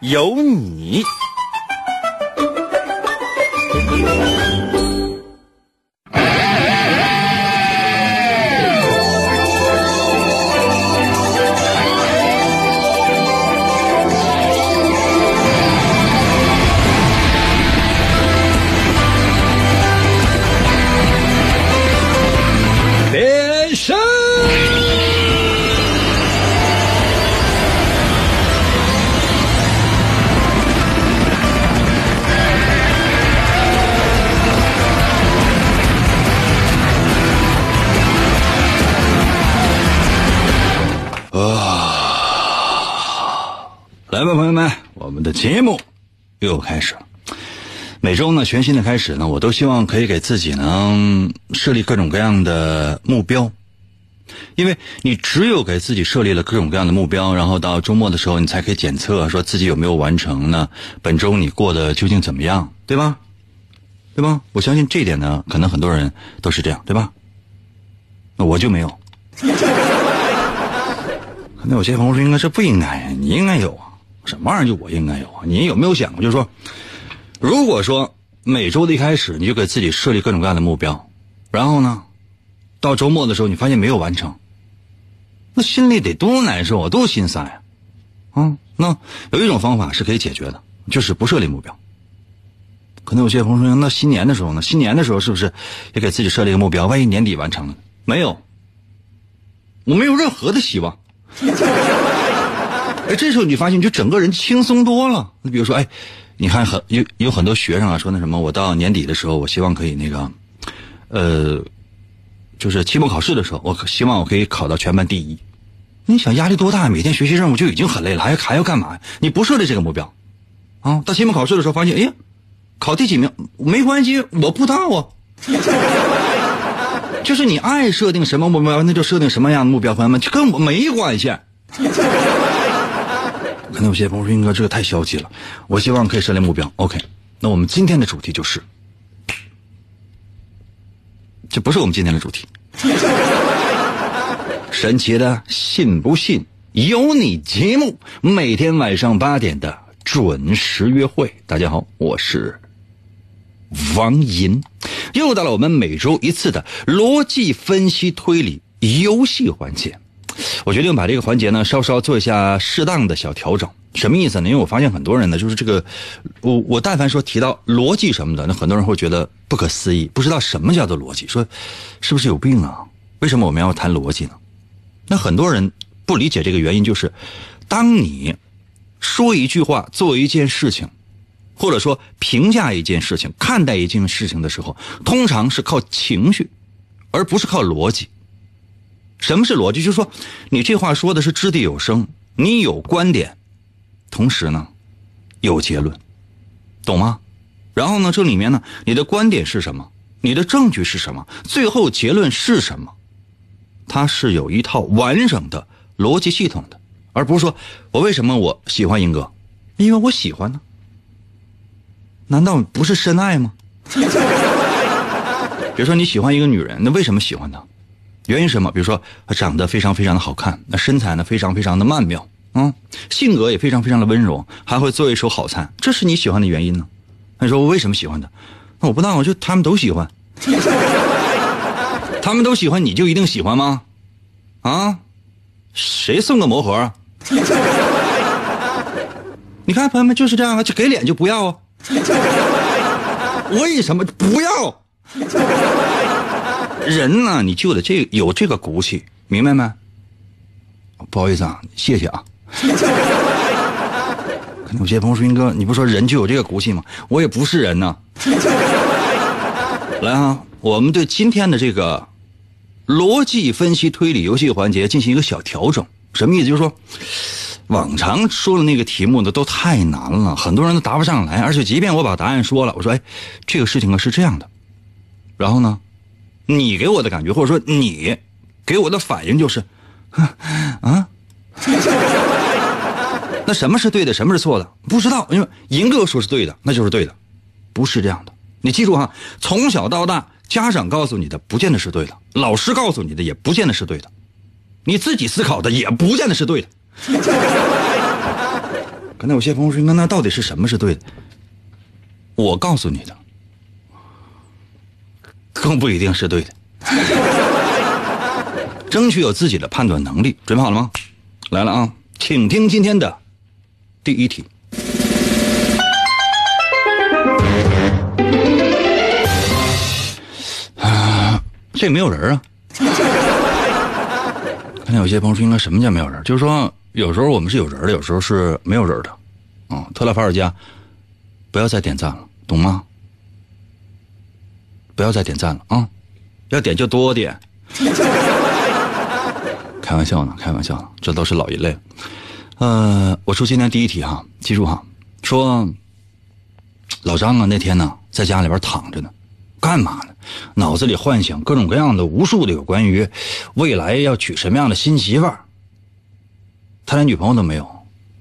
有你。节目又开始了。每周呢，全新的开始呢，我都希望可以给自己呢设立各种各样的目标，因为你只有给自己设立了各种各样的目标，然后到周末的时候，你才可以检测说自己有没有完成呢？本周你过得究竟怎么样，对吧？对吧？我相信这一点呢，可能很多人都是这样，对吧？那我就没有。那有些朋友说，应该这不应该呀，你应该有啊，什么玩意儿就我应该有啊？你有没有想过，就是说？如果说每周的一开始你就给自己设立各种各样的目标，然后呢，到周末的时候你发现没有完成，那心里得多难受啊，多心塞啊！啊，那有一种方法是可以解决的，就是不设立目标。可能有些朋友说，那新年的时候呢？新年的时候是不是也给自己设立一个目标？万一年底完成了，没有，我没有任何的希望。哎，这时候你发现，你就整个人轻松多了。你比如说，哎。你看，很有有很多学生啊，说那什么，我到年底的时候，我希望可以那个，呃，就是期末考试的时候，我希望我可以考到全班第一。你想压力多大？每天学习任务就已经很累了，还还要干嘛？你不设立这个目标，啊，到期末考试的时候发现，哎呀，考第几名没关系，我不知道啊。就是你爱设定什么目标，那就设定什么样的目标，朋友们，就跟我没关系。可能有些朋友说：“英哥，这个太消极了。”我希望可以设立目标。OK，那我们今天的主题就是，这不是我们今天的主题。神奇的，信不信由你节目，每天晚上八点的准时约会。大家好，我是王银，又到了我们每周一次的逻辑分析推理游戏环节。我决定把这个环节呢稍稍做一下适当的小调整，什么意思呢？因为我发现很多人呢，就是这个，我我但凡说提到逻辑什么的，那很多人会觉得不可思议，不知道什么叫做逻辑，说是不是有病啊？为什么我们要谈逻辑呢？那很多人不理解这个原因，就是当你说一句话、做一件事情，或者说评价一件事情、看待一件事情的时候，通常是靠情绪，而不是靠逻辑。什么是逻辑？就是说，你这话说的是掷地有声，你有观点，同时呢，有结论，懂吗？然后呢，这里面呢，你的观点是什么？你的证据是什么？最后结论是什么？它是有一套完整的逻辑系统的，而不是说我为什么我喜欢英哥，因为我喜欢呢？难道不是深爱吗？比如说你喜欢一个女人，那为什么喜欢她？原因什么？比如说，他长得非常非常的好看，那身材呢非常非常的曼妙，嗯，性格也非常非常的温柔，还会做一手好菜，这是你喜欢的原因呢？你说我为什么喜欢他？那我不当，我就他们都喜欢，他们都喜欢，你就一定喜欢吗？啊？谁送个魔盒啊？你看，朋友们就是这样啊，就给脸就不要啊？为什么不要？人呢，你就得这有这个骨气，明白没？不好意思啊，谢谢啊。可能有些朋友说：“英哥，你不说人就有这个骨气吗？”我也不是人呐。来啊，我们对今天的这个逻辑分析推理游戏环节进行一个小调整。什么意思？就是说，往常说的那个题目呢都太难了，很多人都答不上来。而且即便我把答案说了，我说哎，这个事情啊是这样的，然后呢，你给我的感觉或者说你给我的反应就是，啊，那什么是对的，什么是错的？不知道，因为银哥说是对的，那就是对的，不是这样的。你记住哈，从小到大，家长告诉你的不见得是对的，老师告诉你的也不见得是对的，你自己思考的也不见得是对的。刚才有些朋友说：“那那到底是什么是对的？”我告诉你的，更不一定是对的。争取有自己的判断能力，准备好了吗？来了啊，请听今天的第一题。啊，这没有人啊。看见有些朋友说：“应该什么叫没有人？就是说。”有时候我们是有人的，有时候是没有人的，啊，特拉法尔加，不要再点赞了，懂吗？不要再点赞了啊，要点就多点。开玩笑呢，开玩笑呢，这都是老一类。呃，我说今天第一题哈，记住哈，说老张啊，那天呢在家里边躺着呢，干嘛呢？脑子里幻想各种各样的无数的有关于未来要娶什么样的新媳妇儿。他连女朋友都没有，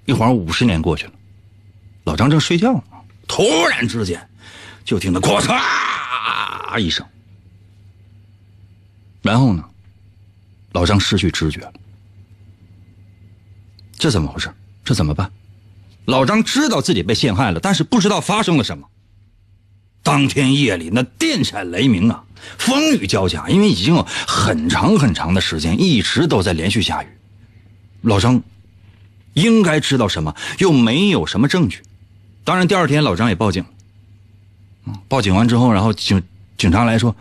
一晃五十年过去了，老张正睡觉呢，突然之间，就听到“咔嚓”啊一声，然后呢，老张失去知觉了。这怎么回事？这怎么办？老张知道自己被陷害了，但是不知道发生了什么。当天夜里那电闪雷鸣啊，风雨交加，因为已经有很长很长的时间一直都在连续下雨，老张。应该知道什么，又没有什么证据。当然，第二天老张也报警了。报警完之后，然后警警察来说：“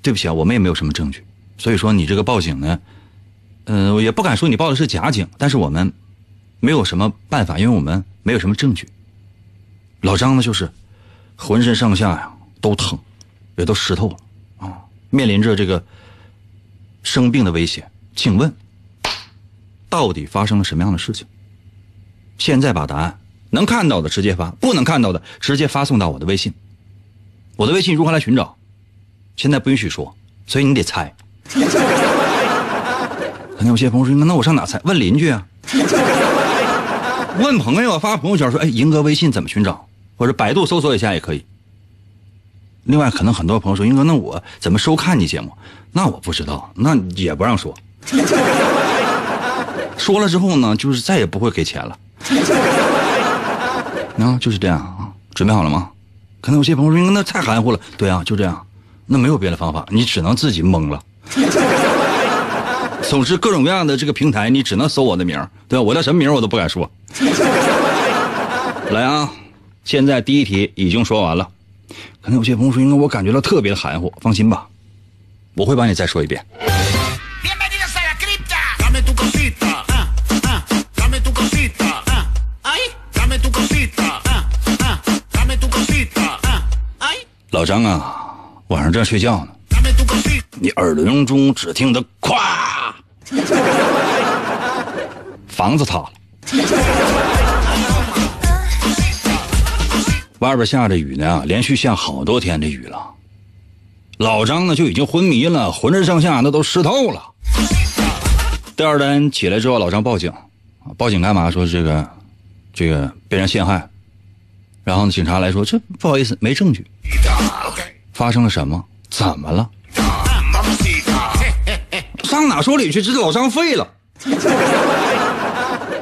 对不起啊，我们也没有什么证据。所以说你这个报警呢，嗯，也不敢说你报的是假警，但是我们没有什么办法，因为我们没有什么证据。”老张呢，就是浑身上下呀都疼，也都湿透了啊，面临着这个生病的危险。请问？到底发生了什么样的事情？现在把答案能看到的直接发，不能看到的直接发送到我的微信。我的微信如何来寻找？现在不允许说，所以你得猜。可能有些朋友说：“那我上哪猜？问邻居啊？问朋友？发朋友圈说：‘哎，银哥微信怎么寻找？’或者百度搜索一下也可以。另外，可能很多朋友说：‘银哥，那我怎么收看你节目？’那我不知道，那也不让说。说了之后呢，就是再也不会给钱了。啊，就是这样啊，准备好了吗？可能有些朋友说那太含糊了。对啊，就这样，那没有别的方法，你只能自己蒙了。总之，各种各样的这个平台，你只能搜我的名对吧？我叫什么名我都不敢说。来啊，现在第一题已经说完了。可能有些朋友说，应该我感觉到特别的含糊。放心吧，我会帮你再说一遍。老张啊，晚上正睡觉呢，你耳朵中只听得“咵”，房子塌了，外边下着雨呢，连续下好多天的雨了。老张呢就已经昏迷了，浑身上下那都湿透了。第二天起来之后，老张报警，报警干嘛？说这个，这个被人陷害。然后呢，警察来说：“这不好意思，没证据。发生了什么？怎么了？上哪说理去？这老张废了。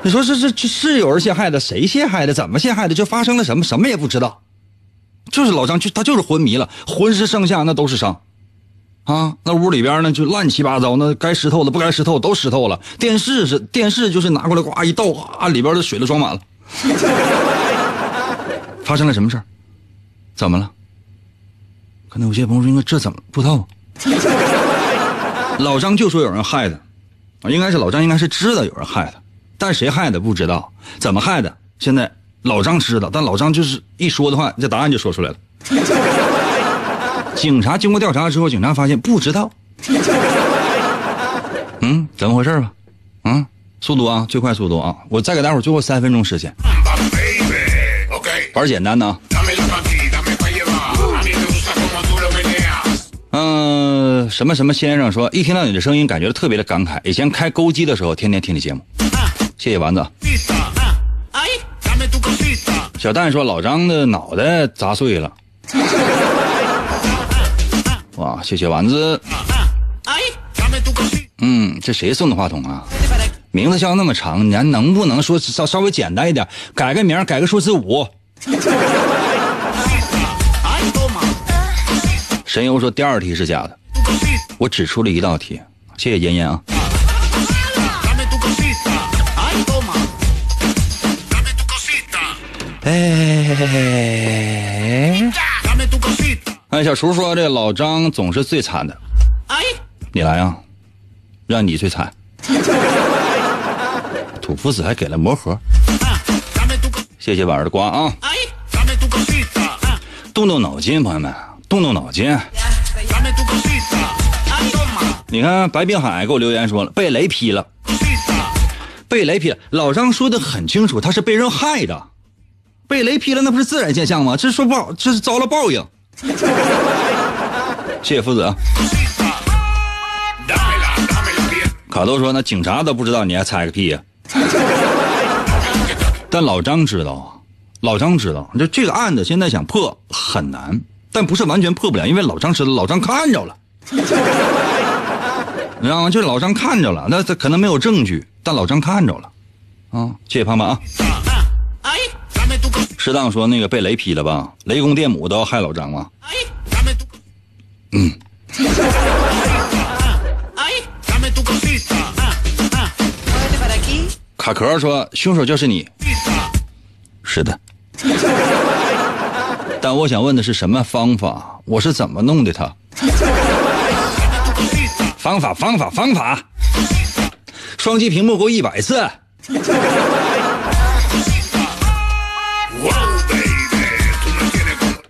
你说这这这是有人陷害的？谁陷害的？怎么陷害的？就发生了什么？什么也不知道。就是老张，就他就是昏迷了，浑身上下那都是伤。啊，那屋里边呢就乱七八糟，那该湿透的不该湿透都湿透了。电视是电视，就是拿过来呱一倒，啊，里边的水都装满了。”发生了什么事儿？怎么了？可能有些朋友说：“应该这怎么不知道？” 老张就说有人害的，啊，应该是老张应该是知道有人害他，但谁害的不知道，怎么害的？现在老张知道，但老张就是一说的话，这答案就说出来了。警察经过调查之后，警察发现不知道。嗯，怎么回事吧？嗯，速度啊，最快速度啊！我再给大伙儿最后三分钟时间玩儿简单的啊。dame la aquí, dame pa' llevar. A mí me gusta como tú lo meneas. 嗯、什么什么先生说，一听到你的声音，感觉特别的感慨。以前开钩机的时候，天天听你节目。谢谢丸子。小蛋说，老张的脑袋砸碎了。哇，谢谢丸子。嗯，这谁送的话筒啊？名字叫那么长，你还能不能说稍稍微简单一点，改个名，改个数字五？神游说第二题是假的，我只出了一道题，谢谢妍妍啊。哎，哎，小厨说这老张总是最惨的，哎，你来啊，让你最惨。土夫子还给了魔盒，谢谢婉儿的瓜啊。动动脑筋，朋友们，动动脑筋。你看白冰海给我留言说了，被雷劈了，被雷劈了。老张说的很清楚，他是被人害的，被雷劈了，那不是自然现象吗？这说不好，这是遭了报应。谢谢夫子啊！卡豆说：“那警察都不知道，你还猜个屁呀、但老张知道啊，老张知道，就这个案子现在想破很难，但不是完全破不了，因为老张知道，老张看着了，你知道吗？就是老张看着了，那他可能没有证据，但老张看着了，啊，谢谢胖胖啊。适当说那个被雷劈了吧，雷公电母都要害老张吗. Mm. Cosita. 卡壳说凶手就是你.是的。但我想问的是什么方法？我是怎么弄的他？方法，方法，方法！双击屏幕给我一百次。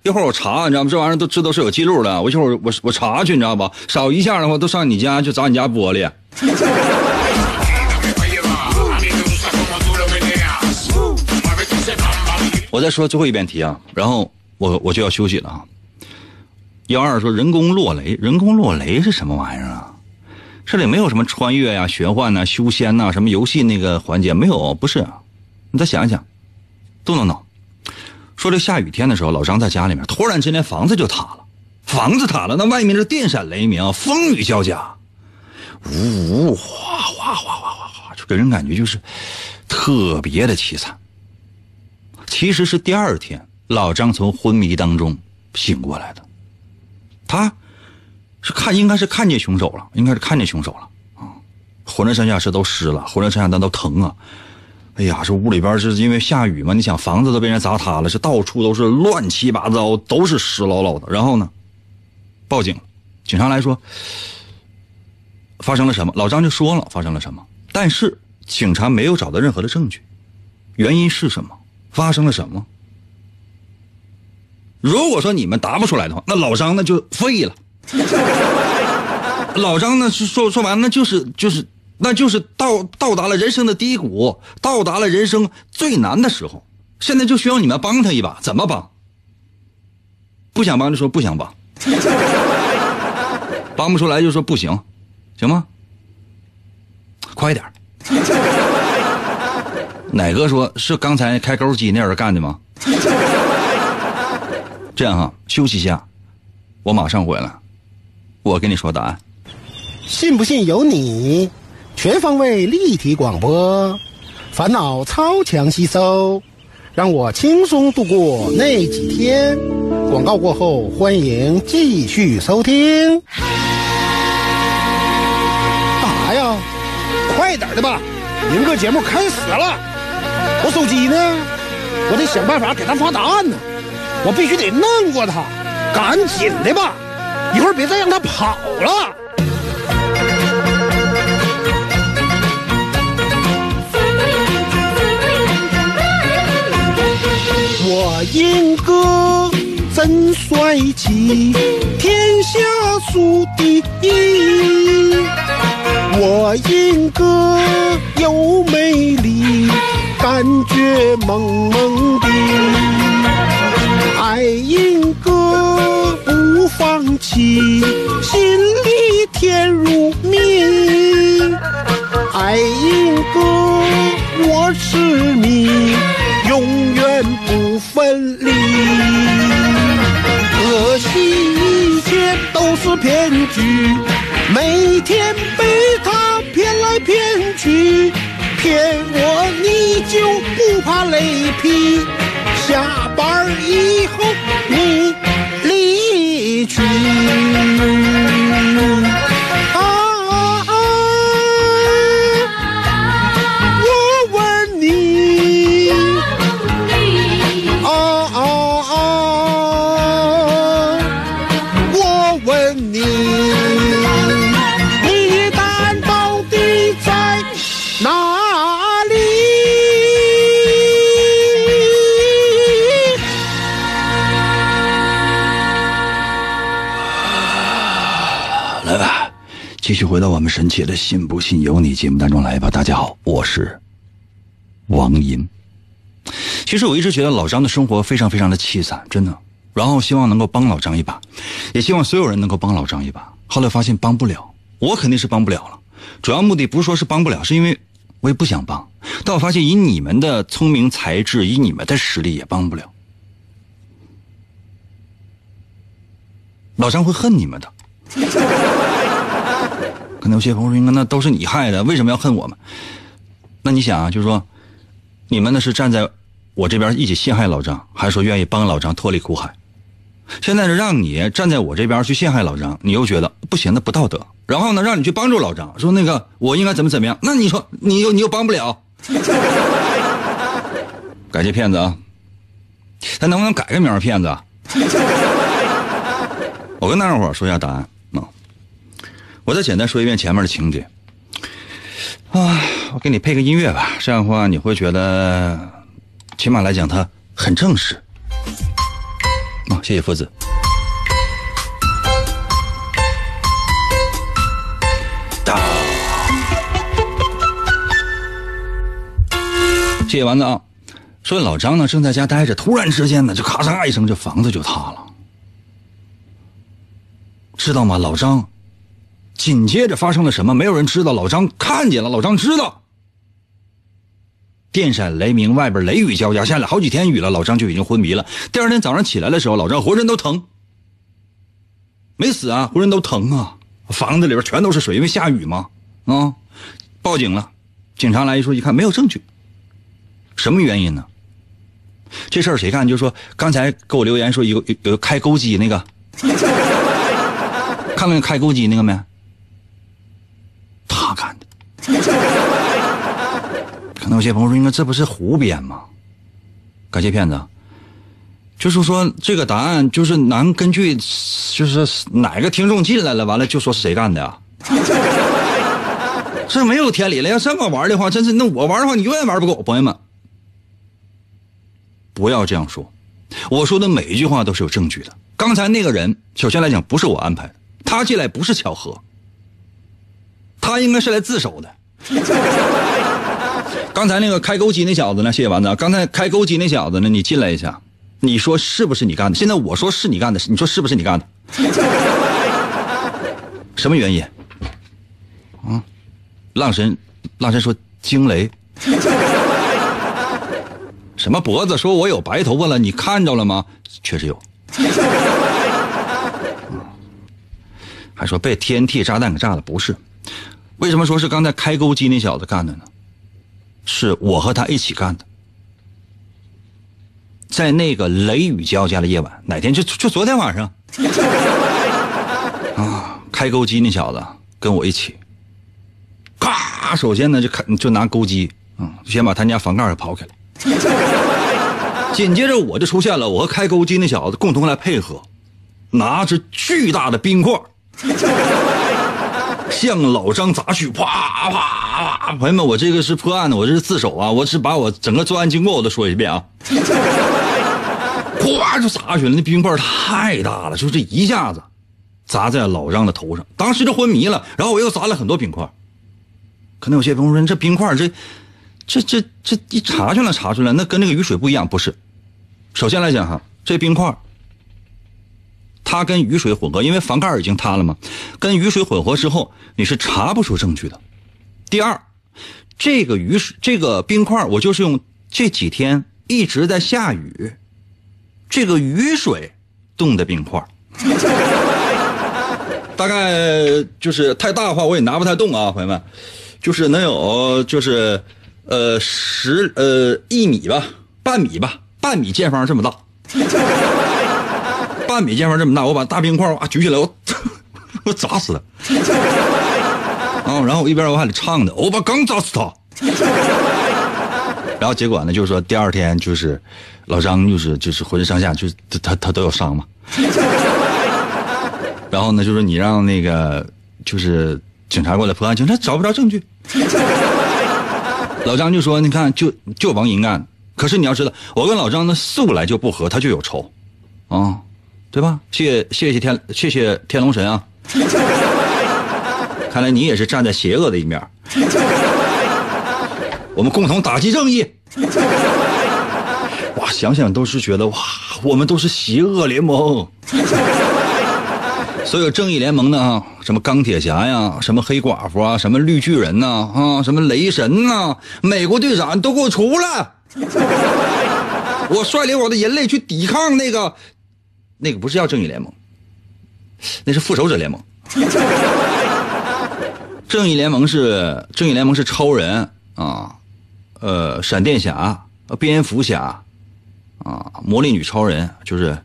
一会儿我查，你知道吗？这玩意儿都这都是有记录的。我一会儿我我查去，你知道吧？少一下的话，都上你家就砸你家玻璃。我再说最后一遍题啊，然后我我就要休息了啊。幺二说人工落雷，人工落雷是什么玩意儿啊？这里没有什么穿越呀、玄幻呐、修仙呐、什么游戏那个环节没有，不是。你再想一想，动动脑。说这下雨天的时候，老张在家里面，突然之间房子就塌了，房子塌了，那外面是电闪雷鸣，风雨交加，呜呜哗哗哗哗哗哗，就给人感觉就是特别的凄惨。其实是第二天，老张从昏迷当中醒过来的。他是看，应该是看见凶手了，应该是看见凶手了啊！浑身上下是都湿了，浑身上下那都疼啊！哎呀，这屋里边是因为下雨嘛，你想房子都被人砸塌了，是到处都是乱七八糟，都是湿漉漉的。然后呢，报警，警察来说发生了什么，老张就说了发生了什么，但是警察没有找到任何的证据，原因是什么？发生了什么？如果说你们答不出来的话，那老张那就废了。老张呢说说白了，那就是就是那就是到到达了人生的低谷，到达了人生最难的时候，现在就需要你们帮他一把，怎么帮？不想帮就说不想帮，帮不出来就说不行，行吗？快点儿哪个说是刚才开钩机那人干的吗？这样哈，休息一下，我马上回来，我跟你说答案。信不信由你，全方位立体广播，烦恼超强吸收，让我轻松度过那几天。广告过后，欢迎继续收听。干啥呀？快点的吧，明个节目开始了。我手机呢？我得想办法给他发答案呢。我必须得弄过他，赶紧的吧，一会儿别再让他跑了。我英哥真帅气，天下数第一。我英哥有又美丽，感觉萌萌的。爱英哥不放弃，心里甜如蜜。爱英哥，我是你，永远不分离。可惜一切都是骗局，每天被他骗来骗去，骗我你就不怕雷劈？下班以后你离去。继续回到我们神奇的“信不信由你”节目当中来吧。大家好，我是王银。其实我一直觉得老张的生活非常非常的凄惨，真的。然后希望能够帮老张一把，也希望所有人能够帮老张一把。后来发现帮不了，我肯定是帮不了了。主要目的不是说是帮不了，是因为我也不想帮。但我发现以你们的聪明才智，以你们的实力也帮不了。老张会恨你们的。可能有些朋友说：“那那都是你害的，为什么要恨我们？”那你想啊，就是说，你们呢是站在我这边一起陷害老张，还是说愿意帮老张脱离苦海？现在是让你站在我这边去陷害老张，你又觉得不行，那不道德。然后呢，让你去帮助老张，说那个我应该怎么怎么样？那你说你又你又帮不了。感谢骗子啊！他能不能改个名儿骗子？我跟大伙儿说一下答案！我再简单说一遍前面的情节啊，我给你配个音乐吧，这样的话你会觉得，起码来讲它很正式啊。谢谢夫子。谢谢丸子啊。说老张呢正在家待着，突然之间呢就咔嚓一声，这房子就塌了。知道吗？老张紧接着发生了什么？没有人知道。老张看见了，老张知道。电闪雷鸣，外边雷雨交加，下了好几天雨了，老张就已经昏迷了。第二天早上起来的时候，老张浑身都疼，没死啊，浑身都疼啊。房子里边全都是水，因为下雨嘛。啊，报警了，警察来一说，一看没有证据，什么原因呢？这事儿谁干？就说刚才给我留言说有有有开钩机那个。看看开钩机那个没？可能有些朋友说：“应该这不是胡编吗？”感谢骗子。就是说这个答案就是难根据，就是哪个听众进来了，完了就说是谁干的啊？这没有天理了。要这么玩的话，真是那我玩的话，你永远玩不够。朋友们，不要这样说。我说的每一句话都是有证据的。刚才那个人，首先来讲不是我安排的。他进来不是巧合，他应该是来自首的。刚才那个开钩机那小子呢？谢谢丸子。刚才开钩机那小子呢？你进来一下，你说是不是你干的？现在我说是你干的，你说是不是你干的？什么原因？啊？浪神，浪神说惊雷。什么脖子？说我有白头发了？你看着了吗？确实有。还说被 TNT 炸弹给炸了，不是？为什么说是刚才开钩机那小子干的呢？是我和他一起干的，在那个雷雨交加的夜晚，哪天？就就昨天晚上。啊，开钩机那小子跟我一起，咔，首先呢就开就拿钩机，嗯，先把他家房盖给刨开了，紧接着我就出现了，我和开钩机那小子共同来配合，拿着巨大的冰块。向老张砸去，啪啪啪！朋友们，我这个是破案的，我这是自首啊！我是把我整个作案经过我都说一遍啊！哗就砸下去了，那冰块太大了，就这一下子砸在老张的头上，当时就昏迷了。然后我又砸了很多冰块，可能有些朋友说，这冰块这这这这一查就能查出来，那跟那个雨水不一样，不是？首先来讲哈，这冰块它跟雨水混合，因为房盖已经塌了嘛，跟雨水混合之后，你是查不出证据的。第二，这个雨水这个冰块，我就是用这几天一直在下雨，这个雨水冻的冰块。大概就是太大的话，我也拿不太动啊，朋友们，就是能有就是呃十呃一米吧，半米吧，半米见方这么大，半米见方这么大，我把大冰块哇举起来，我 我砸死他。啊，然后我一边我还得唱呢，我把刚砸死他。然后结果呢，就是说第二天就是老张就是就是浑身上下就是他他都有伤嘛。然后呢，就是你让那个就是警察过来破案，警察找不着证据。老张就说：“你看，就就王银干。可是你要知道，我跟老张呢素来就不和，他就有仇，啊，对吧？谢谢谢天谢谢天龙神啊！看来你也是站在邪恶的一面。我们共同打击正义。哇，想想都是觉得哇，我们都是邪恶联盟。”所有正义联盟的啊，什么钢铁侠呀，什么黑寡妇啊，什么绿巨人呐，啊，什么雷神呐，美国队长都给我出来！我率领我的人类去抵抗那个，那个不是叫正义联盟，那是复仇者联盟。正义联盟是正义联盟是超人啊，呃，闪电侠、蝙蝠侠啊，魔力女超人就是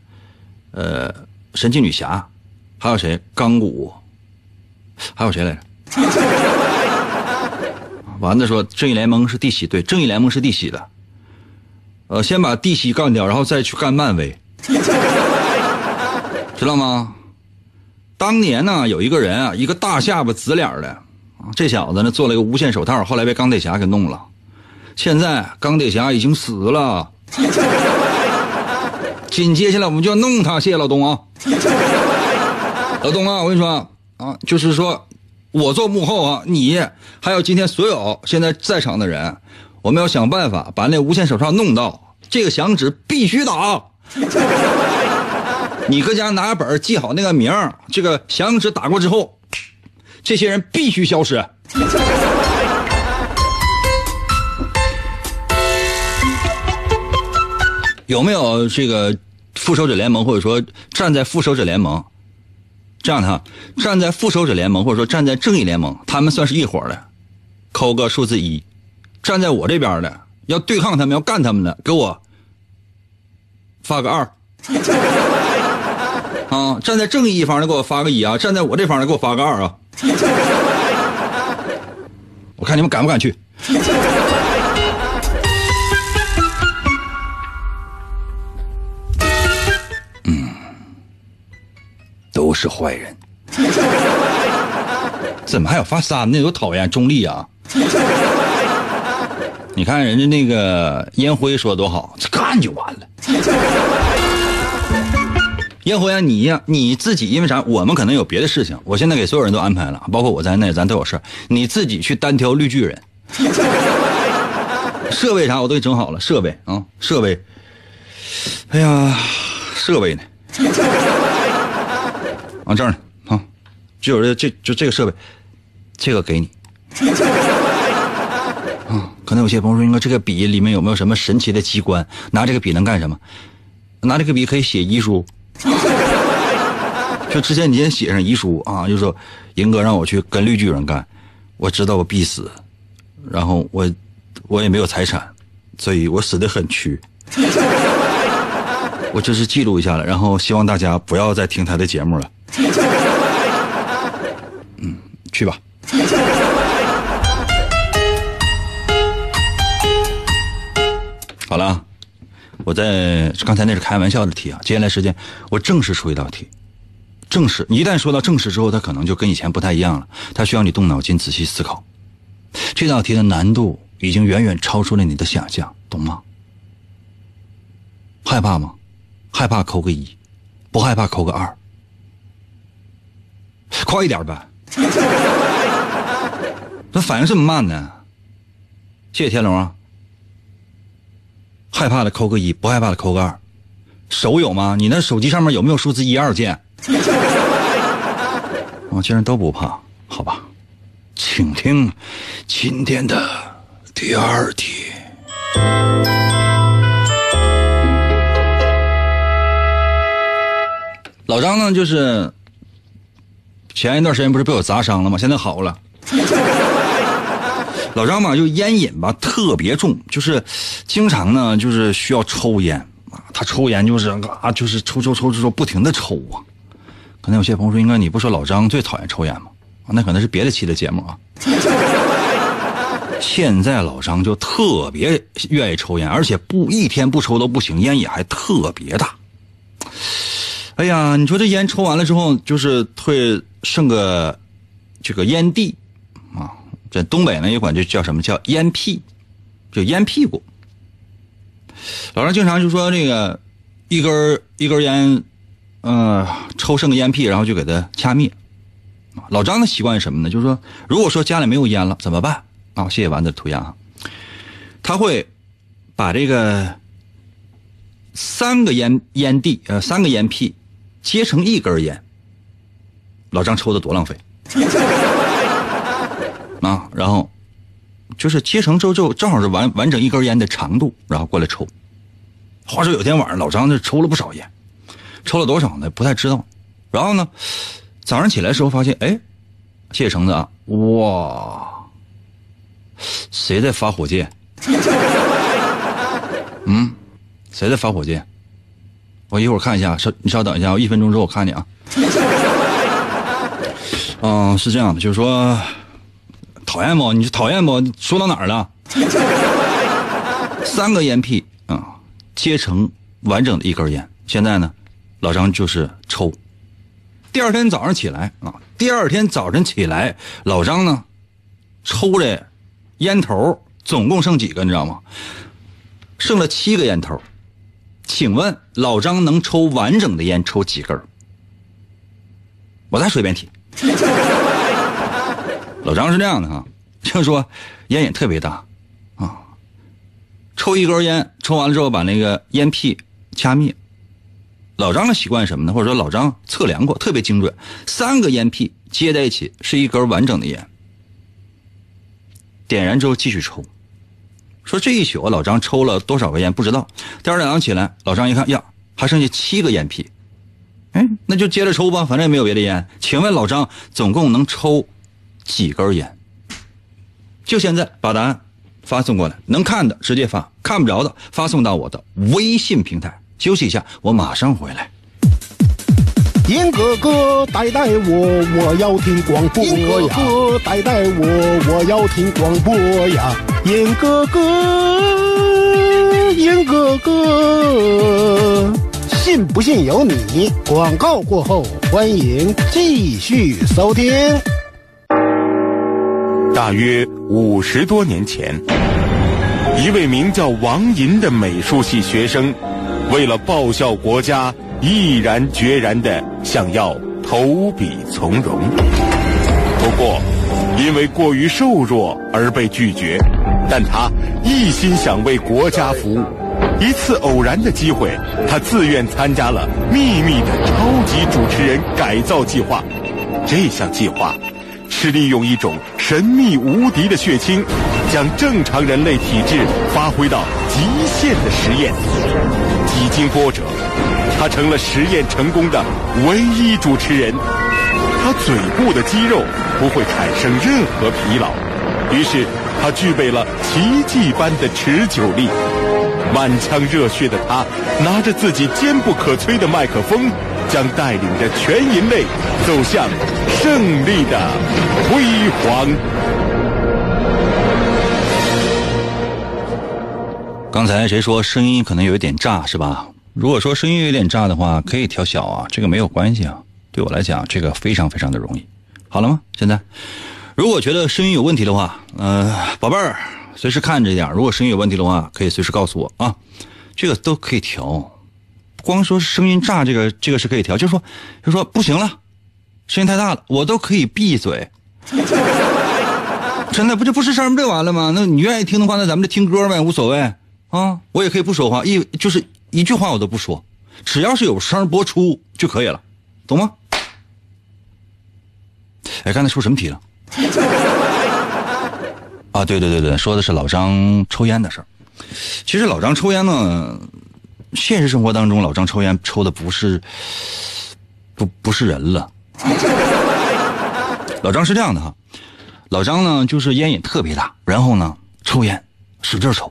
呃，神奇女侠。还有谁？钢骨，还有谁来着？丸子说：“正义联盟是地喜，对，正义联盟是地喜的。呃，先把地喜干掉，然后再去干漫威，知道吗？当年呢，有一个人啊，一个大下巴紫脸的，这小子呢做了一个无限手套，后来被钢铁侠给弄了。现在钢铁侠已经死了，紧接下来我们就要弄他，谢谢老东啊。”老东啊，我跟你说啊，就是说，我做幕后啊，你还有今天所有现在在场的人，我们要想办法把那无线手套弄到，这个响指必须打。你搁家拿本记好那个名这个响指打过之后，这些人必须消失。有没有这个复仇者联盟，或者说站在复仇者联盟？这样的哈，站在复仇者联盟或者说站在正义联盟，他们算是一伙的，扣个数字一；站在我这边的，要对抗他们，要干他们的，给我发个二。啊，站在正义一方的给我发个一啊，站在我这方的给我发个二啊。我看你们敢不敢去。都是坏人，怎么还有发三的？多讨厌！中立啊！你看人家那个烟灰说多好，干就完了。烟火呀，你呀，你自己因为啥？我们可能有别的事情，我现在给所有人都安排了，包括我在内，咱都有事你自己去单挑绿巨人，设备啥我都给整好了，设备啊，设备。哎呀，设备呢？往这儿呢，啊，就有这这就这个设备，这个给你。啊，可能有些朋友说，应该这个笔里面有没有什么神奇的机关？拿这个笔能干什么？拿这个笔可以写遗书。就之前你先写上遗书啊，就说银哥让我去跟绿巨人干，我知道我必死，然后我我也没有财产，所以我死的很屈。我就是记录一下了，然后希望大家不要再听他的节目了。嗯，去吧。好了，我在刚才那是开玩笑的题啊。接下来时间，我正式出一道题。正式，一旦说到正式之后，它可能就跟以前不太一样了。它需要你动脑筋仔细思考。这道题的难度已经远远超出了你的想象，懂吗？害怕吗？害怕扣个一，不害怕扣个二。快一点呗！怎么反应这么慢呢？谢谢天龙啊。害怕的扣个一，不害怕的扣个二。手有吗？你那手机上面有没有数字一二键？我竟然都不怕，好吧。请听今天的第二题。老张呢，就是前一段时间不是被我砸伤了吗？现在好了。老张嘛，就烟瘾吧特别重，就是经常呢就是需要抽烟啊。他抽烟就是啊，就是抽抽抽抽抽，不停的抽啊。可能有些朋友说，应该你不说老张最讨厌抽烟吗？那可能是别的期的节目啊。现在老张就特别愿意抽烟，而且不一天不抽都不行，烟瘾还特别大。哎呀，你说这烟抽完了之后，就是会剩个这个烟蒂啊，在东北呢也管这叫什么叫烟屁，就烟屁股。老张经常就说这个一根一根烟，呃，抽剩个烟屁，然后就给它掐灭。老张的习惯是什么呢？就是说，如果说家里没有烟了怎么办啊？谢谢丸子的涂鸦啊，他会把这个三个烟烟蒂呃三个烟屁接成一根烟。老张抽的多浪费啊！然后就是切成之后就正好是完完整一根烟的长度，然后过来抽。话说有天晚上老张这抽了不少烟，抽了多少呢？不太知道。然后呢？早上起来的时候发现，哎，谢谢橙子啊，哇，谁在发火箭？嗯，谁在发火箭？我一会儿看一下，稍你稍等一下，我一分钟之后我看你啊。嗯，是这样的，就是说，讨厌不？你是讨厌不？说到哪儿了？三个烟屁啊，切成完整的一根烟。现在呢，老张就是抽。第二天早上起来啊，第二天早晨起来，老张呢，抽的烟头总共剩几个？你知道吗？剩了七个烟头。请问老张能抽完整的烟抽几根？我再说一遍题。老张是这样的哈，就说烟瘾特别大啊，抽一根烟，抽完了之后把那个烟屁掐灭。老张的习惯什么呢？或者说老张测量过，特别精准，三个烟屁接在一起是一根完整的烟。点燃之后继续抽，说这一宿老张抽了多少个烟不知道。第二天早上起来，老张一看呀，还剩下七个烟屁，哎，那就接着抽吧，反正也没有别的烟。请问老张总共能抽几根烟？就现在把答案发送过来，能看的直接发，看不着的发送到我的微信平台。休息一下，我马上回来。严哥哥，带带我，我要听广播呀！严哥哥，带带我，我要听广播呀！严哥哥，严哥哥，信不信由你。广告过后，欢迎继续收听。大约五十多年前，一位名叫王银的美术系学生。为了报效国家，毅然决然的想要投笔从戎。不过，因为过于瘦弱而被拒绝。但他一心想为国家服务。一次偶然的机会，他自愿参加了秘密的超级主持人改造计划。这项计划是利用一种神秘无敌的血清，将正常人类体质发挥到极限的实验。几经波折，他成了实验成功的唯一主持人。他嘴部的肌肉不会产生任何疲劳，于是他具备了奇迹般的持久力。满腔热血的他，拿着自己坚不可摧的麦克风，将带领着全人类走向胜利的辉煌。刚才谁说声音可能有一点炸是吧？如果说声音有点炸的话，可以调小啊，这个没有关系啊。对我来讲，这个非常非常的容易。好了吗？现在，如果觉得声音有问题的话，呃，宝贝儿，随时看着点。如果声音有问题的话，可以随时告诉我啊，这个都可以调。光说声音炸，这个这个是可以调，就说就说不行了，声音太大了，我都可以闭嘴。真的不就不吱声不就完了吗？那你愿意听的话，那咱们就听歌呗，无所谓啊。我也可以不说话，一就是一句话我都不说，只要是有声播出就可以了，懂吗？哎，刚才说什么题了？啊，对对对对，说的是老张抽烟的事儿。其实老张抽烟呢，现实生活当中老张抽烟抽的不是不不是人了。老张是这样的哈，老张呢就是烟瘾特别大，然后呢抽烟使劲抽，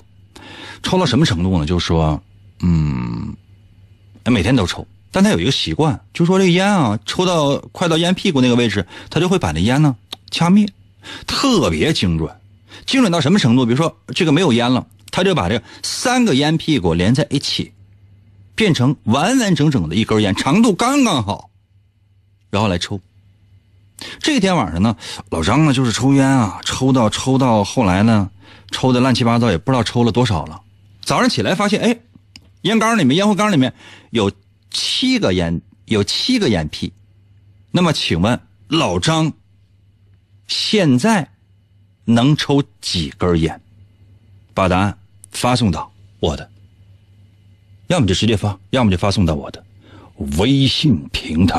抽到什么程度呢？就是说，嗯，每天都抽，但他有一个习惯，就说这个烟啊，抽到快到烟屁股那个位置，他就会把那烟呢掐灭，特别精准，精准到什么程度？比如说这个没有烟了，他就把这三个烟屁股连在一起，变成完完整整的一根烟，长度刚刚好，然后来抽。这天晚上呢，老张呢就是抽烟啊，抽到抽到后来呢，抽的乱七八糟，也不知道抽了多少了。早上起来发现，哎，烟缸里面、烟灰缸里面有七个烟，有七个烟屁。那么，请问老张现在能抽几根烟？把答案发送到我的，要么就直接发，要么就发送到我的微信平台。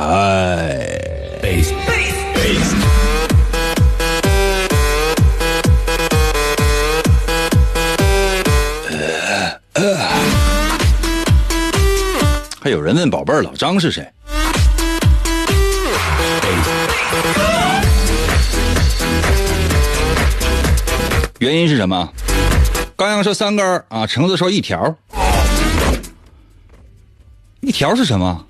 还有人问宝贝儿老张是谁？原因是什么？刚阳说三根儿啊，橙子说一条。一条是什么？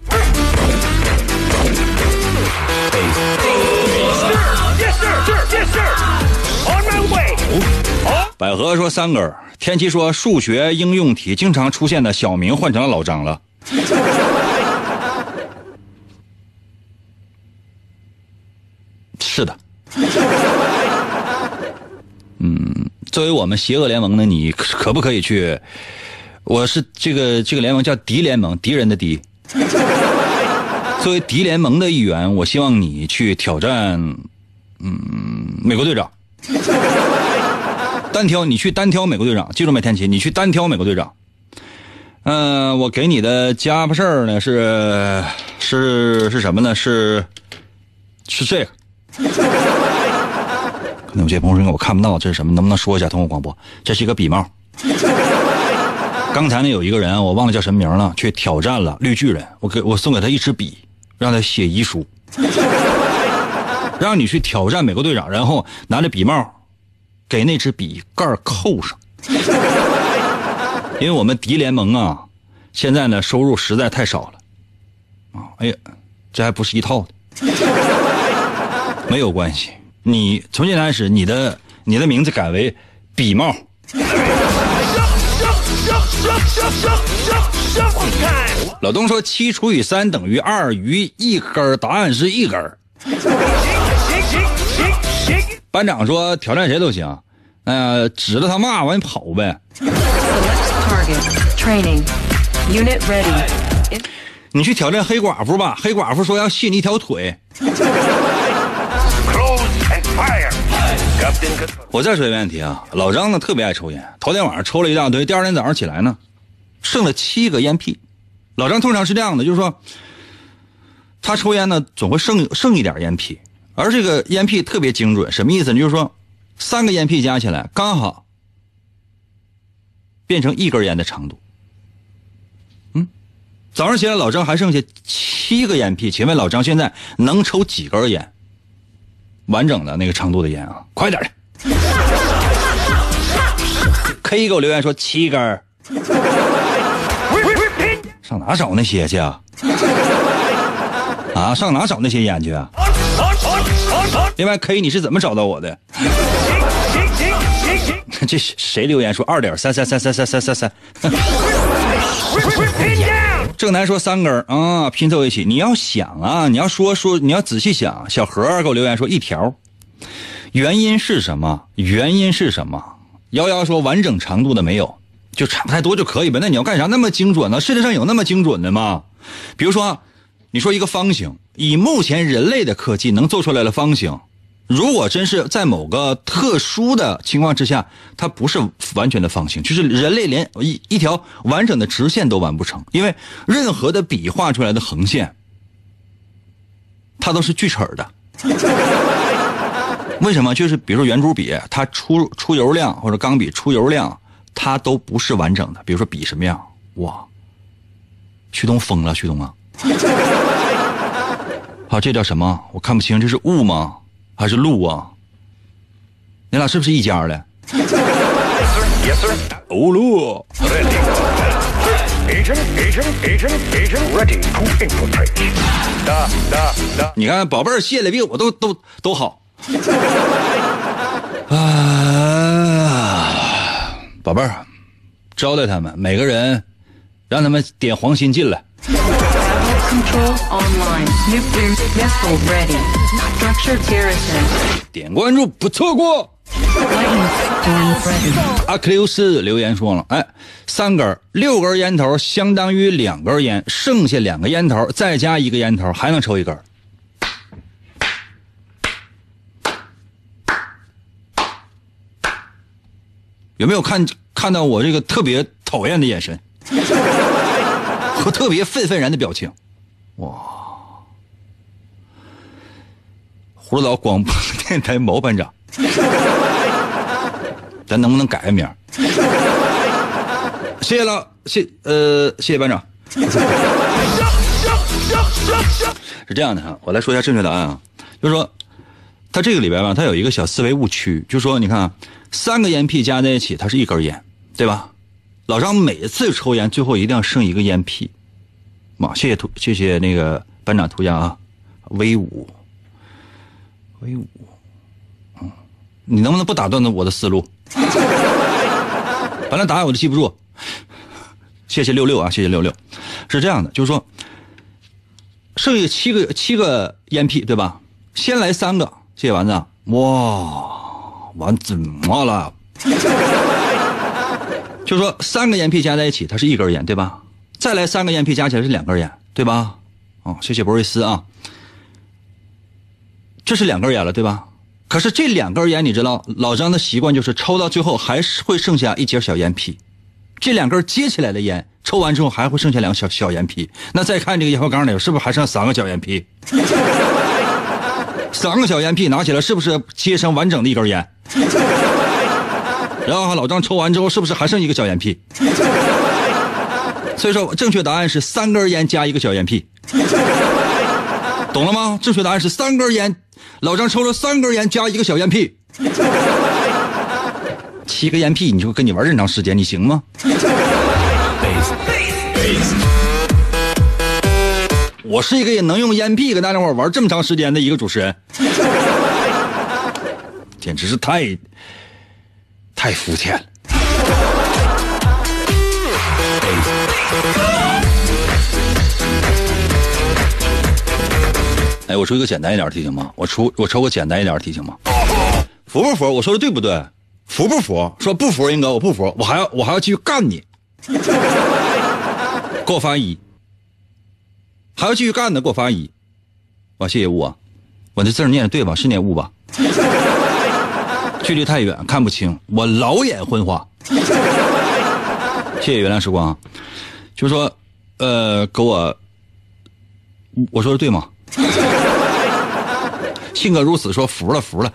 百合说三根儿，天琪说数学应用题经常出现的小明换成了老张了。是的，嗯，作为我们邪恶联盟呢，你可不可以去？我是这个这个联盟叫敌联盟，敌人的敌。作为敌联盟的一员，我希望你去挑战，嗯，美国队长。单挑，你去单挑美国队长，记住没，天琪，你去单挑美国队长。嗯、我给你的家伙事儿呢是是是什么呢？是是这个。可能有些朋友说我看不到这是什么，能不能说一下？通过广播，这是一个笔帽。刚才呢有一个人，我忘了叫什么名了，去挑战了绿巨人。我给我送给他一支笔，让他写遗书，让你去挑战美国队长，然后拿着笔帽给那支笔盖扣上。因为我们敌联盟啊，现在呢收入实在太少了，啊，哎呀，这还不是一套的，没有关系，你从现在开始，你的你的名字改为笔帽，老东说七除以三等于二余一根儿，答案是一根儿。班长说挑战谁都行，呃，指着他骂完跑呗。你去挑战黑寡妇吧，黑寡妇说要卸你一条腿。我再说一遍问题啊，老张呢特别爱抽烟，头天晚上抽了一大堆，第二天早上起来呢，剩了七个烟屁。老张通常是这样的，就是说，他抽烟呢总会剩剩一点烟屁，而这个烟屁特别精准，什么意思呢？就是说，三个烟屁加起来刚好变成一根烟的长度。嗯，早上起来老张还剩下七个烟屁，请问老张现在能抽几根烟？完整的那个长度的烟啊，快点的。K 给我留言说七根儿，上哪找那些去啊？啊，上哪找那些烟去啊？另外，K 你是怎么找到我的？这谁留言说二点三三三三三三三三？正南说三根儿啊，拼凑一起。你要想啊，你要说说，你要仔细想。小何给我留言说一条，原因是什么？原因是什么？瑶瑶说完整长度的没有，就差不太多就可以呗。那你要干啥那么精准呢？世界上有那么精准的吗？比如说，你说一个方形，以目前人类的科技能做出来的方形，如果真是在某个特殊的情况之下，它不是完全的方形，就是人类连一一条完整的直线都完不成，因为任何的笔画出来的横线，它都是锯齿的。为什么？就是比如说圆珠笔，它出出油量或者钢笔出油量，它都不是完整的。比如说笔什么样？哇，旭东疯了，旭东啊！好，这叫什么？我看不清，这是雾吗？还是鹿啊？你俩是不是一家的？欧路，Agent, agent, agent, agent, ready to infiltrate. Da, da, da. 你看宝贝儿谢了比我都都都好。啊，宝贝儿，招待他们，每个人让他们点黄心进来。Control online. Nuclear missile ready. Structure garrison. 点关注不错过。阿克琉斯留言说了，哎，三根六根烟头相当于两根烟，剩下两个烟头再加一个烟头还能抽一根。有没有看看到我这个特别讨厌的眼神和特别愤愤然的表情？哇！葫芦岛广播电台毛班长。咱能不能改个名？谢谢了，谢呃，谢谢班长。是这样的哈，我来说一下正确答案啊，就是说，它这个里边吧，它有一个小思维误区，就是说，你看啊，三个烟屁加在一起，它是一根烟，对吧？老张每次抽烟最后一定要剩一个烟屁。妈，谢谢图，谢谢那个班长涂鸦啊，威武，威武。你能不能不打断我的思路？本来答案我都记不住。谢谢六六啊，谢谢六六。是这样的，就是说，剩下七个七个烟屁对吧？先来三个，谢谢丸子。哇，丸子么了？就是说，三个烟屁加在一起，它是一根烟对吧？再来三个烟屁加起来是两根烟对吧？哦，谢谢博瑞斯啊。这是两根烟了对吧？可是这两根烟，你知道，老张的习惯就是抽到最后还是会剩下一截小烟屁，这两根接起来的烟，抽完之后还会剩下两个小小烟屁。那再看这个烟灰缸里，是不是还剩三个小烟屁？三个小烟屁拿起来，是不是接成完整的一根烟？然后老张抽完之后，是不是还剩一个小烟屁？所以说，正确答案是三根烟加一个小烟屁，懂了吗？正确答案是三根烟。老张抽了三根烟加一个小烟屁，七个烟屁，你就跟你玩这么长时间，你行吗？我是一个也能用烟屁跟大家伙玩这么长时间的一个主持人，简直是太太肤浅了。哎，我出一个简单一点的题行吗？我出我抽个简单一点的题行吗？服不服？我说的对不对？服不服？说不服，英哥，我不服，我还要我还要继续干你，给我发一，还要继续干呢，给我发一。哇，谢谢雾啊，我这字念的对吧？是念雾吧？距离太远看不清，我老眼昏花。谢谢原谅时光，就说，呃，给我，我说的对吗？性格如此，说服了服了，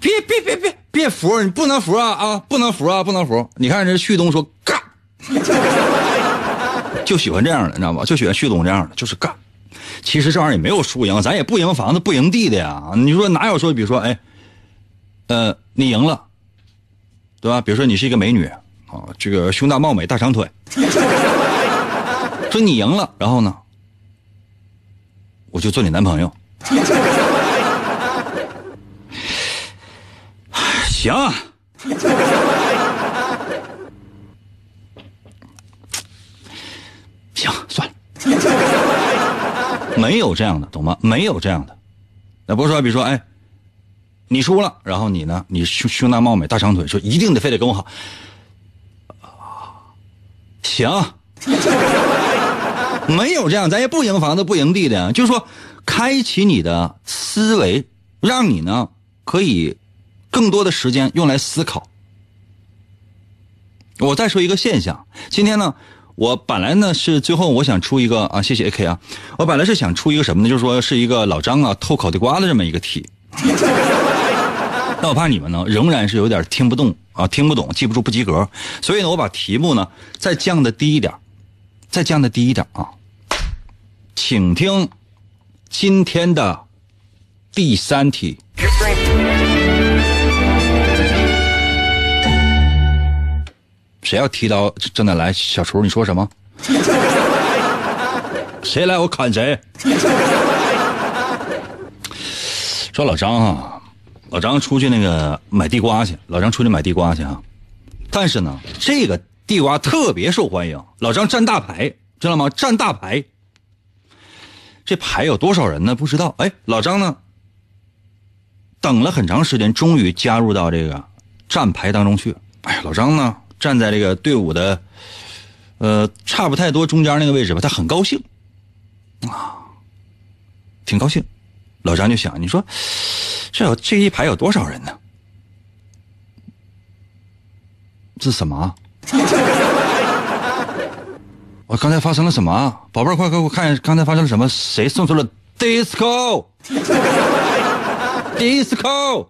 别别别别别服，你不能服啊啊，不能服啊，不能服！你看这旭东说干，就喜欢这样的，你知道吧？就喜欢旭东这样的，就是干。其实这玩意儿也没有输赢，咱也不赢房子不赢地的呀。你说哪有说，比如说，哎，呃，你赢了，对吧？比如说你是一个美女啊，这个胸大貌美大长腿，说你赢了，然后呢，我就做你男朋友。行，行，算了，没有这样的，懂吗？没有这样的，那不是说，比如说，哎，你输了，然后你呢，你胸胸大貌美大长腿，说一定得非得跟我好，行，没有这样，咱也不赢房子不赢地的，就是说，开启你的思维，让你呢可以更多的时间用来思考。我再说一个现象，今天呢，我本来呢是最后我想出一个啊，谢谢 AK 啊，我本来是想出一个什么呢？就是说是一个老张啊偷烤地瓜的这么一个题，但我怕你们呢仍然是有点听不懂啊，听不懂，记不住，不及格，所以呢，我把题目呢再降的低一点，再降的低一点啊，请听今天的第三题。谁要提刀正在来？小厨，你说什么？谁来我砍谁。说老张啊，老张出去那个买地瓜去，老张出去买地瓜去啊。但是呢，这个地瓜特别受欢迎，老张占大牌，知道吗？占大牌。这牌有多少人呢？不知道。哎，老张呢？等了很长时间，终于加入到这个站牌当中去。哎，老张呢？站在这个队伍的，呃，差不太多中间那个位置吧，他很高兴，啊，挺高兴。老张就想，你说，这有这一排有多少人呢？这什么？我刚才发生了什么？宝贝儿，快快给我看，刚才发生了什么？谁送出了 disco？disco？disco，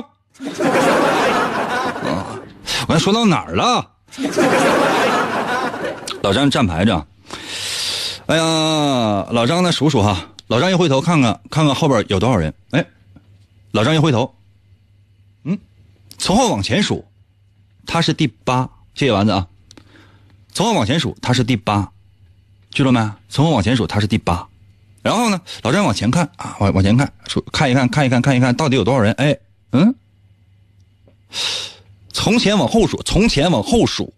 啊，我还说到哪儿了？老张站排着，哎呀，老张呢数数哈，老张一回头看看看看后边有多少人，哎，老张一回头，嗯，从后往前数，他是第八，谢谢丸子啊，从后往前数他是第八，记住没？从后往前数他是第八。然后呢，老张往前看啊，往往前看，数看一看，看一看，看一看，到底有多少人？哎，嗯，从前往后数，从前往后数，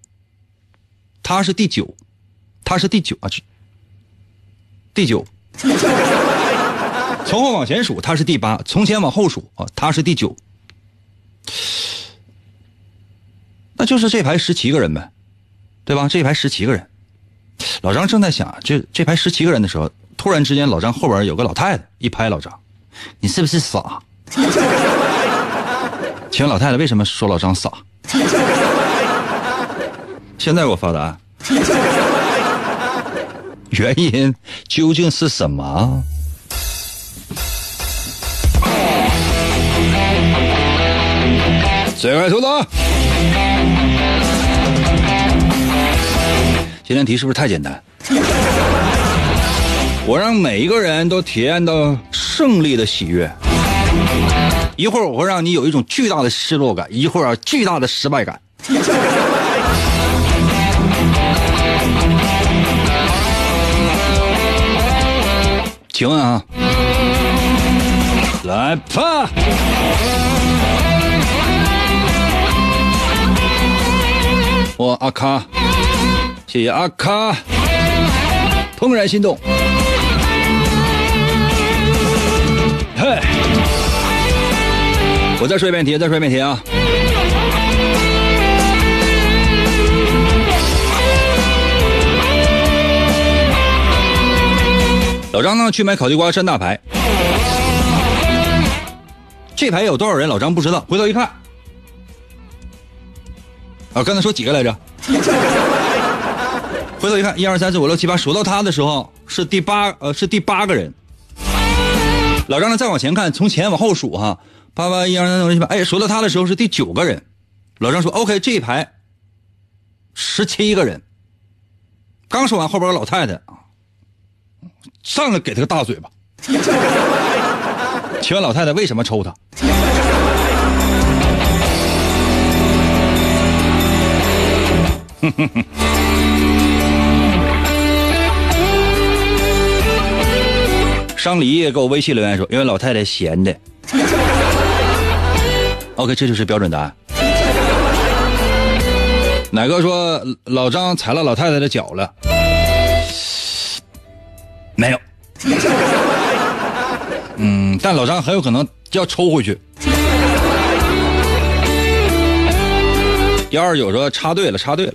他是第九，他是第九啊，第九。从后往前数，他是第八；从前往后数啊，他是第九。那就是这排十七个人呗，对吧？这排十七个人，老张正在想，这这排十七个人的时候。突然之间，老张后边有个老太太一拍老张：“你是不是傻？” 请问老太太为什么说老张傻？现在给我发答案。原因究竟是什么？最快速度。今天题是不是太简单？我让每一个人都体验到胜利的喜悦。一会儿我会让你有一种巨大的失落感，一会儿巨大的失败感。请问啊，来吧，我阿卡，谢谢阿卡，怦然心动。嘿，我再说一遍题，再说一遍题啊！老张呢去买烤地瓜占大牌，这排有多少人？老张不知道，回头一看，啊，刚才说几个来着？回头一看，一二三四五六七八，数到他的时候是第八，呃，是第八个人。老张呢？再往前看，从前往后数哈，八八一二三四五六七八，哎，数到他的时候是第九个人。老张说：“OK，这一排十七个人。”刚说完，后边个老太太啊，上来给他个大嘴巴。请问老太太为什么抽他？哼哼哼。上礼给我微信留言说，因为老太太闲的。OK，这就是标准答案。哪个说老张踩了老太太的脚了？没有。嗯，但老张很有可能要抽回去。幺二九说插队了，插队了。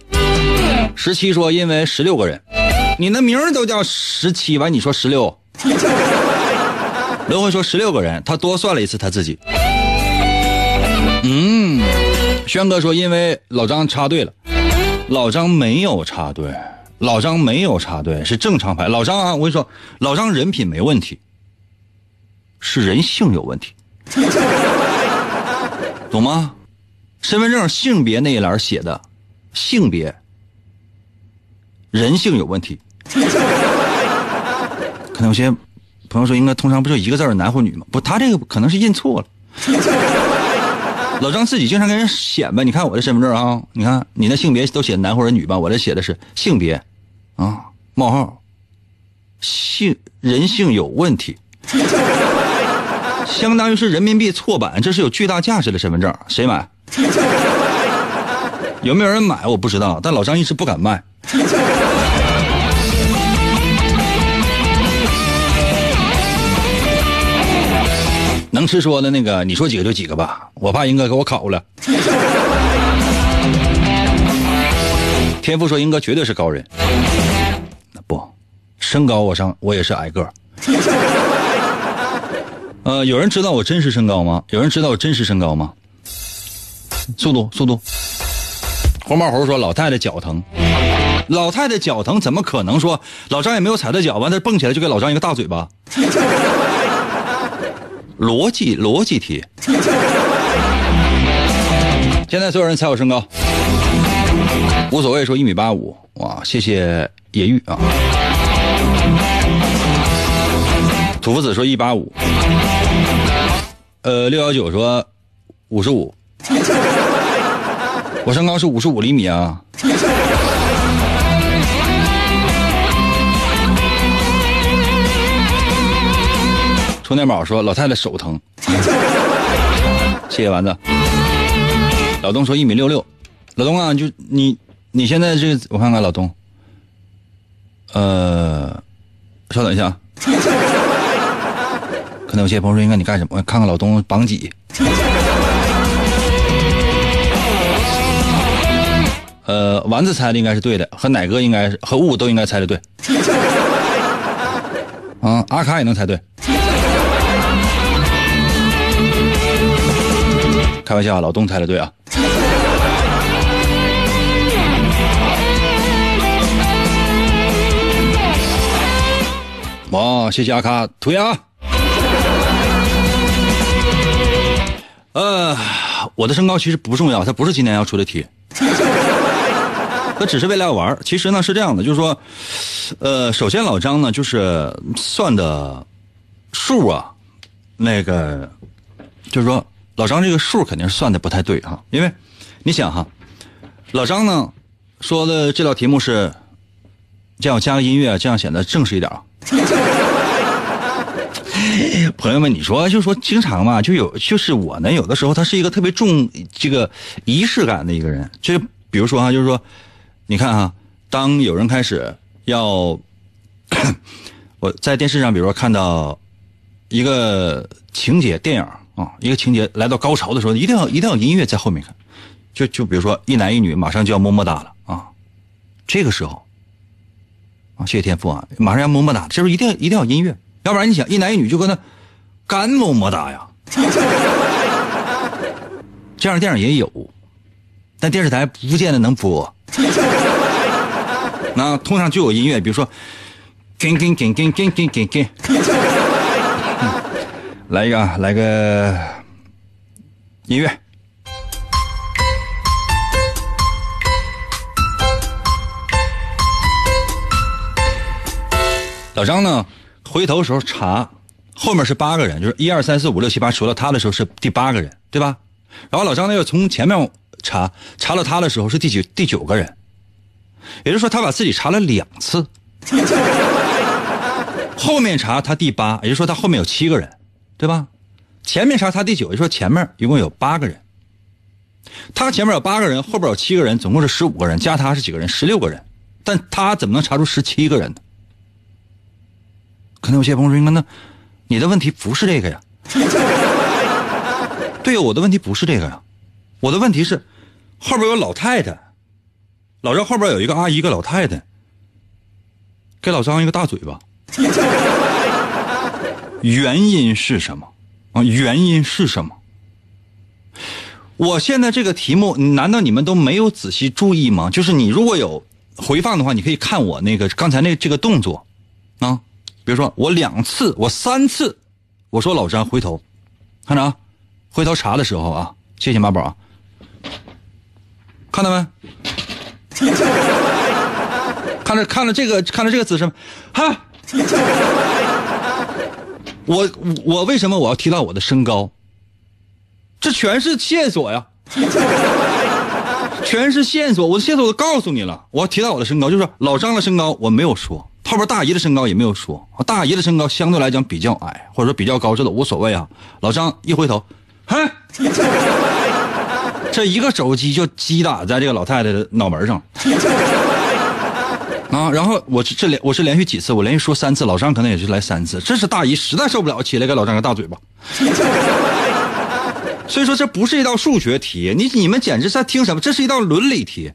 十七说因为十六个人。你那名儿都叫十七，完你说十六。刘辉说十六个人，他多算了一次他自己。嗯，轩哥说因为老张插队了，老张没有插队，老张没有插队，是正常排。老张啊，我跟你说，老张人品没问题，是人性有问题，懂吗？身份证性别那一栏写的性别，人性有问题。可能有些朋友说，应该通常不就一个字男或女吗？不，他这个可能是印错了。老张自己经常跟人显摆，你看我的身份证啊，你看你那性别都写男或者女吧，我这写的是性别，啊，冒号，性人性有问题，相当于是人民币错版，这是有巨大价值的身份证，谁买？有没有人买？我不知道，但老张一直不敢卖。能吃说的那个，你说几个就几个吧，我怕英哥给我烤了。天赋说英哥绝对是高人，不，身高我上我也是矮个儿。呃，有人知道我真实身高吗？有人知道我真实身高吗？速度速度。黄毛猴说老太太脚疼，老太太脚疼怎么可能说老张也没有踩到脚，完他蹦起来就给老张一个大嘴巴？逻辑逻辑题。现在所有人猜我身高，无所谓，说一米八五。哇，谢谢野玉啊。土夫子说一八五。呃，六幺九说五十五。我身高是五十五厘米啊。充电宝说老太太手疼。谢谢丸子。老东说一米六六。老东啊，就你你现在这我看看老东。呃，稍等一下。可能有些朋友说应该你干什么？看看老东榜几。呃，丸子猜的应该是对的，和奶哥应该是和雾都应该猜的对。啊，阿卡也能猜对。开玩笑，老东猜的对啊。哇，谢谢阿卡涂鸦。呃，我的身高其实不重要，它不是今天要出的题。他只是为了要玩其实呢是这样的，就是说，呃，首先老张呢就是算的数啊，那个就是说老张这个数肯定算的不太对哈，因为你想哈，老张呢说的这道题目是这样加个音乐，这样显得正式一点啊。朋友们，你说就说经常嘛，就有就是我呢，有的时候他是一个特别重这个仪式感的一个人，就比如说哈，就是说。你看哈，当有人开始要 我在电视上，比如说看到一个情节电影啊，一个情节来到高潮的时候，一定要一定要音乐在后面看。就就比如说一男一女马上就要么么哒了啊，这个时候啊，谢谢天赋啊，马上要么么哒，这时候一定一定要音乐，要不然你想一男一女就跟那干么么哒呀，这样的电影也有，但电视台不见得能播。那通常就有音乐，比如说，跟跟跟跟跟跟跟跟，来一个啊，来个音乐。老张呢，回头时候查，后面是八个人，就是一二三四五六七八，除了他的时候是第八个人，对吧？然后老张呢又从前面查，查到他的时候是第九第九个人。也就是说，他把自己查了两次，后面查他第八，也就是说他后面有七个人，对吧？前面查他第九，也就是说前面一共有八个人。他前面有八个人，后边有七个人，总共是十五个人，加他是几个人？十六个人。但他怎么能查出十七个人呢？可能有些朋友说：“那你的问题不是这个呀？” 对呀，我的问题不是这个呀，我的问题是后边有老太太。老赵后边有一个阿姨，一个老太太，给老张一个大嘴巴。原因是什么？啊，原因是什么？我现在这个题目，难道你们都没有仔细注意吗？就是你如果有回放的话，你可以看我那个刚才那这个动作，啊，比如说我两次，我三次，我说老张回头，看着啊，回头查的时候啊，谢谢马宝啊，看到没？看着看着这个看着这个姿势，哈，我我为什么我要提到我的身高？这全是线索呀，全是线索。我的线索都告诉你了。我要提到我的身高，就是老张的身高我没有说，后边大姨的身高也没有说。大姨的身高相对来讲比较矮，或者说比较高，这都无所谓啊。老张一回头，嗨，这一个手机就击打在这个老太太的脑门上。啊，然后我这这连我是连续几次，我连续说三次，老张可能也是来三次。这是大姨实在受不了，起来给老张个大嘴巴。所以说这不是一道数学题，你你们简直在听什么？这是一道伦理题。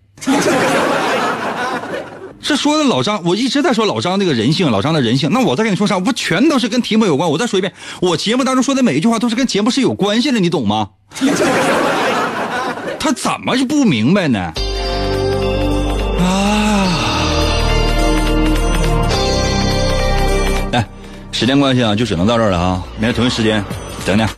这说的老张，我一直在说老张这个人性，老张的人性。那我再跟你说啥？不全都是跟题目有关？我再说一遍，我节目当中说的每一句话都是跟节目是有关系的，你懂吗？他怎么就不明白呢？啊！来，时间关系啊，就只能到这儿了啊！明天同一时间等你。